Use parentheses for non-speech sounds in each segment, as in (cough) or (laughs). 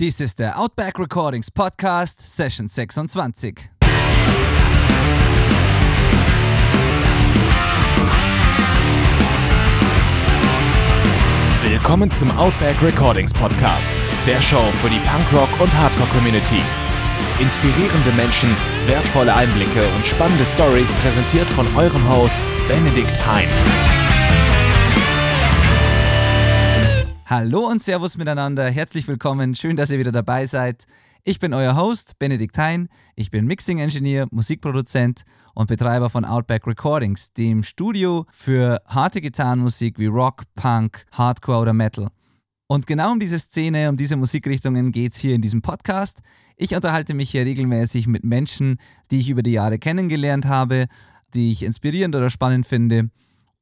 Dies ist der Outback Recordings Podcast, Session 26. Willkommen zum Outback Recordings Podcast, der Show für die Punkrock- und Hardcore-Community. Inspirierende Menschen, wertvolle Einblicke und spannende Stories präsentiert von eurem Host Benedikt Hein. Hallo und Servus miteinander, herzlich willkommen, schön, dass ihr wieder dabei seid. Ich bin euer Host, Benedikt Hein. Ich bin Mixing Engineer, Musikproduzent und Betreiber von Outback Recordings, dem Studio für harte Gitarrenmusik wie Rock, Punk, Hardcore oder Metal. Und genau um diese Szene, um diese Musikrichtungen geht es hier in diesem Podcast. Ich unterhalte mich hier regelmäßig mit Menschen, die ich über die Jahre kennengelernt habe, die ich inspirierend oder spannend finde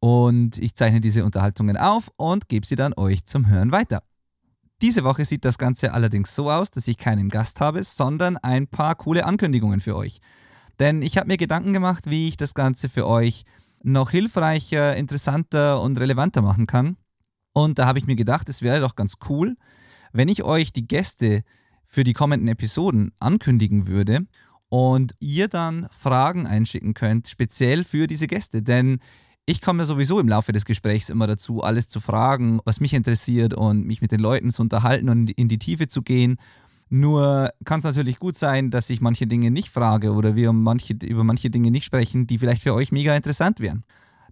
und ich zeichne diese Unterhaltungen auf und gebe sie dann euch zum Hören weiter. Diese Woche sieht das Ganze allerdings so aus, dass ich keinen Gast habe, sondern ein paar coole Ankündigungen für euch. Denn ich habe mir Gedanken gemacht, wie ich das Ganze für euch noch hilfreicher, interessanter und relevanter machen kann. Und da habe ich mir gedacht, es wäre doch ganz cool, wenn ich euch die Gäste für die kommenden Episoden ankündigen würde und ihr dann Fragen einschicken könnt, speziell für diese Gäste. Denn ich komme sowieso im Laufe des Gesprächs immer dazu, alles zu fragen, was mich interessiert und mich mit den Leuten zu unterhalten und in die Tiefe zu gehen. Nur kann es natürlich gut sein, dass ich manche Dinge nicht frage oder wir manche, über manche Dinge nicht sprechen, die vielleicht für euch mega interessant wären.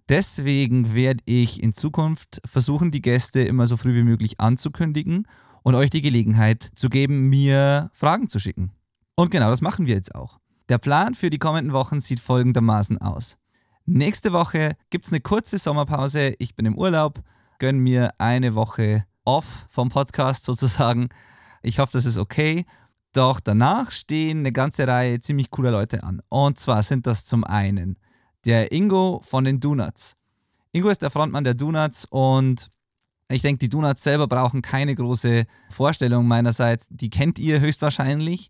Deswegen werde ich in Zukunft versuchen, die Gäste immer so früh wie möglich anzukündigen und euch die Gelegenheit zu geben, mir Fragen zu schicken. Und genau das machen wir jetzt auch. Der Plan für die kommenden Wochen sieht folgendermaßen aus. Nächste Woche gibt es eine kurze Sommerpause. Ich bin im Urlaub, gönne mir eine Woche off vom Podcast sozusagen. Ich hoffe, das ist okay. Doch danach stehen eine ganze Reihe ziemlich cooler Leute an. Und zwar sind das zum einen der Ingo von den Donuts. Ingo ist der Frontmann der Donuts und ich denke, die Donuts selber brauchen keine große Vorstellung meinerseits. Die kennt ihr höchstwahrscheinlich.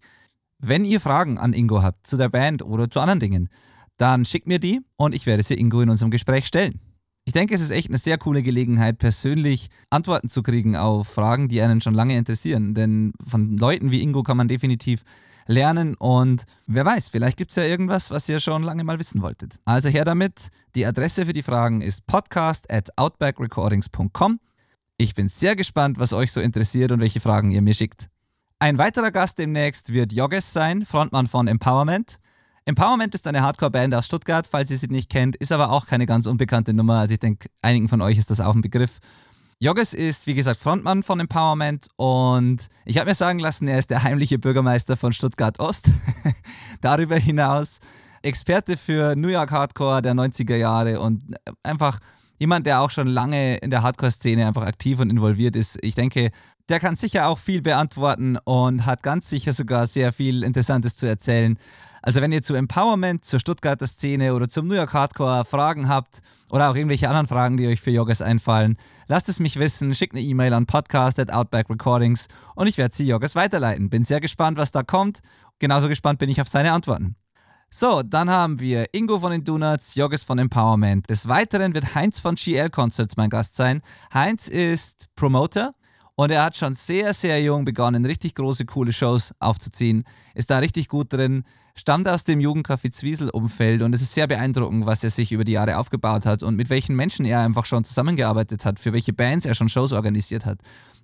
Wenn ihr Fragen an Ingo habt zu der Band oder zu anderen Dingen, dann schickt mir die und ich werde sie Ingo in unserem Gespräch stellen. Ich denke, es ist echt eine sehr coole Gelegenheit, persönlich Antworten zu kriegen auf Fragen, die einen schon lange interessieren. Denn von Leuten wie Ingo kann man definitiv lernen und wer weiß, vielleicht gibt es ja irgendwas, was ihr schon lange mal wissen wolltet. Also her damit. Die Adresse für die Fragen ist podcast at outbackrecordings.com. Ich bin sehr gespannt, was euch so interessiert und welche Fragen ihr mir schickt. Ein weiterer Gast demnächst wird Jogges sein, Frontmann von Empowerment. Empowerment ist eine Hardcore-Band aus Stuttgart, falls ihr sie nicht kennt, ist aber auch keine ganz unbekannte Nummer. Also ich denke, einigen von euch ist das auch ein Begriff. Jogges ist, wie gesagt, Frontmann von Empowerment und ich habe mir sagen lassen, er ist der heimliche Bürgermeister von Stuttgart Ost. (laughs) Darüber hinaus Experte für New York Hardcore der 90er Jahre und einfach jemand, der auch schon lange in der Hardcore-Szene einfach aktiv und involviert ist. Ich denke, der kann sicher auch viel beantworten und hat ganz sicher sogar sehr viel Interessantes zu erzählen. Also wenn ihr zu Empowerment, zur Stuttgarter Szene oder zum New York Hardcore Fragen habt oder auch irgendwelche anderen Fragen, die euch für Joggers einfallen, lasst es mich wissen, schickt eine E-Mail an podcast at Outback Recordings und ich werde sie Joggers weiterleiten. Bin sehr gespannt, was da kommt. Genauso gespannt bin ich auf seine Antworten. So, dann haben wir Ingo von den Donuts, Joggis von Empowerment. Des Weiteren wird Heinz von GL Concerts mein Gast sein. Heinz ist Promoter und er hat schon sehr, sehr jung begonnen, richtig große, coole Shows aufzuziehen. Ist da richtig gut drin stammt aus dem Jugendcafé Zwiesel-Umfeld und es ist sehr beeindruckend, was er sich über die Jahre aufgebaut hat und mit welchen Menschen er einfach schon zusammengearbeitet hat, für welche Bands er schon Shows organisiert hat.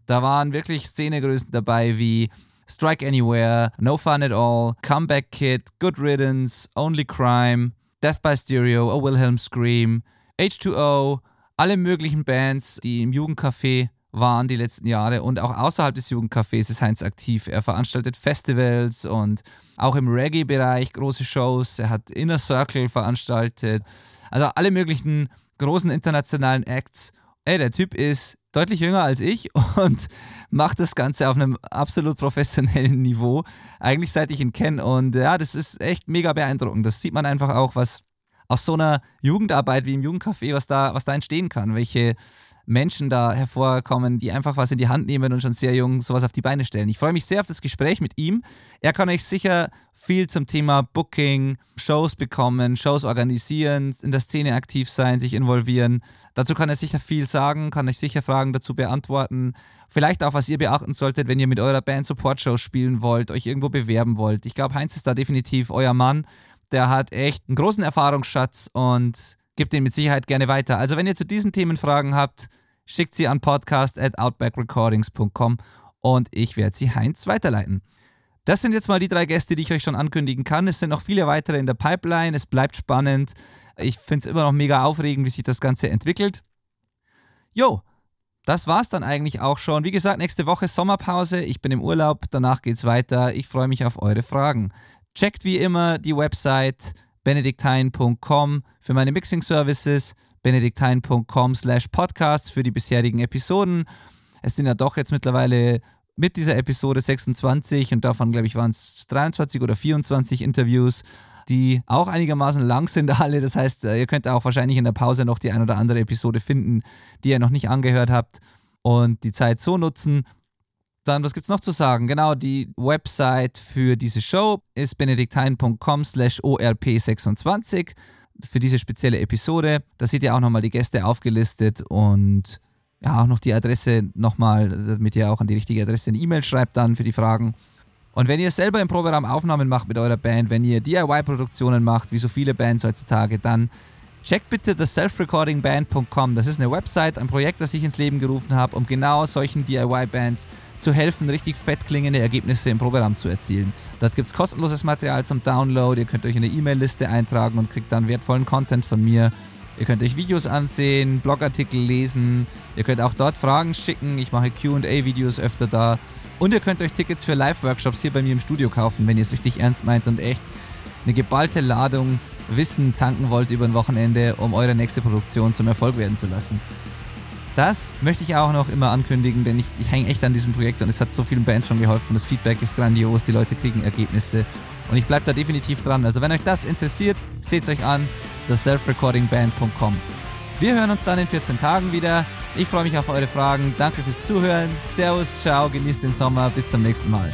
Da waren wirklich Szenegrößen dabei wie Strike Anywhere, No Fun at All, Comeback Kid, Good Riddance, Only Crime, Death by Stereo, A Wilhelm Scream, H2O, alle möglichen Bands, die im Jugendcafé waren die letzten Jahre und auch außerhalb des Jugendcafés ist Heinz aktiv. Er veranstaltet Festivals und auch im Reggae-Bereich große Shows. Er hat Inner Circle veranstaltet. Also alle möglichen großen internationalen Acts. Ey, der Typ ist deutlich jünger als ich (laughs) und macht das Ganze auf einem absolut professionellen Niveau. Eigentlich seit ich ihn kenne. Und ja, das ist echt mega beeindruckend. Das sieht man einfach auch, was aus so einer Jugendarbeit wie im Jugendcafé, was da, was da entstehen kann. Welche Menschen da hervorkommen, die einfach was in die Hand nehmen und schon sehr jung sowas auf die Beine stellen. Ich freue mich sehr auf das Gespräch mit ihm. Er kann euch sicher viel zum Thema Booking, Shows bekommen, Shows organisieren, in der Szene aktiv sein, sich involvieren. Dazu kann er sicher viel sagen, kann euch sicher Fragen dazu beantworten. Vielleicht auch, was ihr beachten solltet, wenn ihr mit eurer Band Support-Shows spielen wollt, euch irgendwo bewerben wollt. Ich glaube, Heinz ist da definitiv euer Mann. Der hat echt einen großen Erfahrungsschatz und gibt den mit Sicherheit gerne weiter. Also wenn ihr zu diesen Themen Fragen habt, schickt sie an podcast at outbackrecordings.com und ich werde sie Heinz weiterleiten. Das sind jetzt mal die drei Gäste, die ich euch schon ankündigen kann. Es sind noch viele weitere in der Pipeline. Es bleibt spannend. Ich finde es immer noch mega aufregend, wie sich das Ganze entwickelt. Jo, das war's dann eigentlich auch schon. Wie gesagt, nächste Woche Sommerpause. Ich bin im Urlaub. Danach geht's weiter. Ich freue mich auf eure Fragen. Checkt wie immer die Website benediktein.com für meine Mixing Services, benediktein.com slash podcasts für die bisherigen Episoden. Es sind ja doch jetzt mittlerweile mit dieser Episode 26 und davon, glaube ich, waren es 23 oder 24 Interviews, die auch einigermaßen lang sind (laughs) alle. Das heißt, äh, ihr könnt auch wahrscheinlich in der Pause noch die ein oder andere Episode finden, die ihr noch nicht angehört habt und die Zeit so nutzen, dann, was gibt es noch zu sagen? Genau, die Website für diese Show ist benediktein.com slash orp26 für diese spezielle Episode. Da seht ihr auch nochmal die Gäste aufgelistet und ja, auch noch die Adresse nochmal, damit ihr auch an die richtige Adresse eine E-Mail schreibt dann für die Fragen. Und wenn ihr selber im Proberaum Aufnahmen macht mit eurer Band, wenn ihr DIY-Produktionen macht, wie so viele Bands heutzutage, dann Checkt bitte theselfrecorడింgband.com. Das ist eine Website, ein Projekt, das ich ins Leben gerufen habe, um genau solchen DIY-Bands zu helfen, richtig fett klingende Ergebnisse im Programm zu erzielen. Dort gibt es kostenloses Material zum Download. Ihr könnt euch in eine E-Mail-Liste eintragen und kriegt dann wertvollen Content von mir. Ihr könnt euch Videos ansehen, Blogartikel lesen. Ihr könnt auch dort Fragen schicken. Ich mache QA-Videos öfter da. Und ihr könnt euch Tickets für Live-Workshops hier bei mir im Studio kaufen, wenn ihr es richtig ernst meint und echt eine geballte Ladung Wissen tanken wollt über ein Wochenende, um eure nächste Produktion zum Erfolg werden zu lassen. Das möchte ich auch noch immer ankündigen, denn ich, ich hänge echt an diesem Projekt und es hat so vielen Bands schon geholfen. Das Feedback ist grandios, die Leute kriegen Ergebnisse und ich bleibe da definitiv dran. Also wenn euch das interessiert, seht es euch an, theselfrecordingband.com. Wir hören uns dann in 14 Tagen wieder. Ich freue mich auf eure Fragen. Danke fürs Zuhören. Servus, ciao, genießt den Sommer. Bis zum nächsten Mal.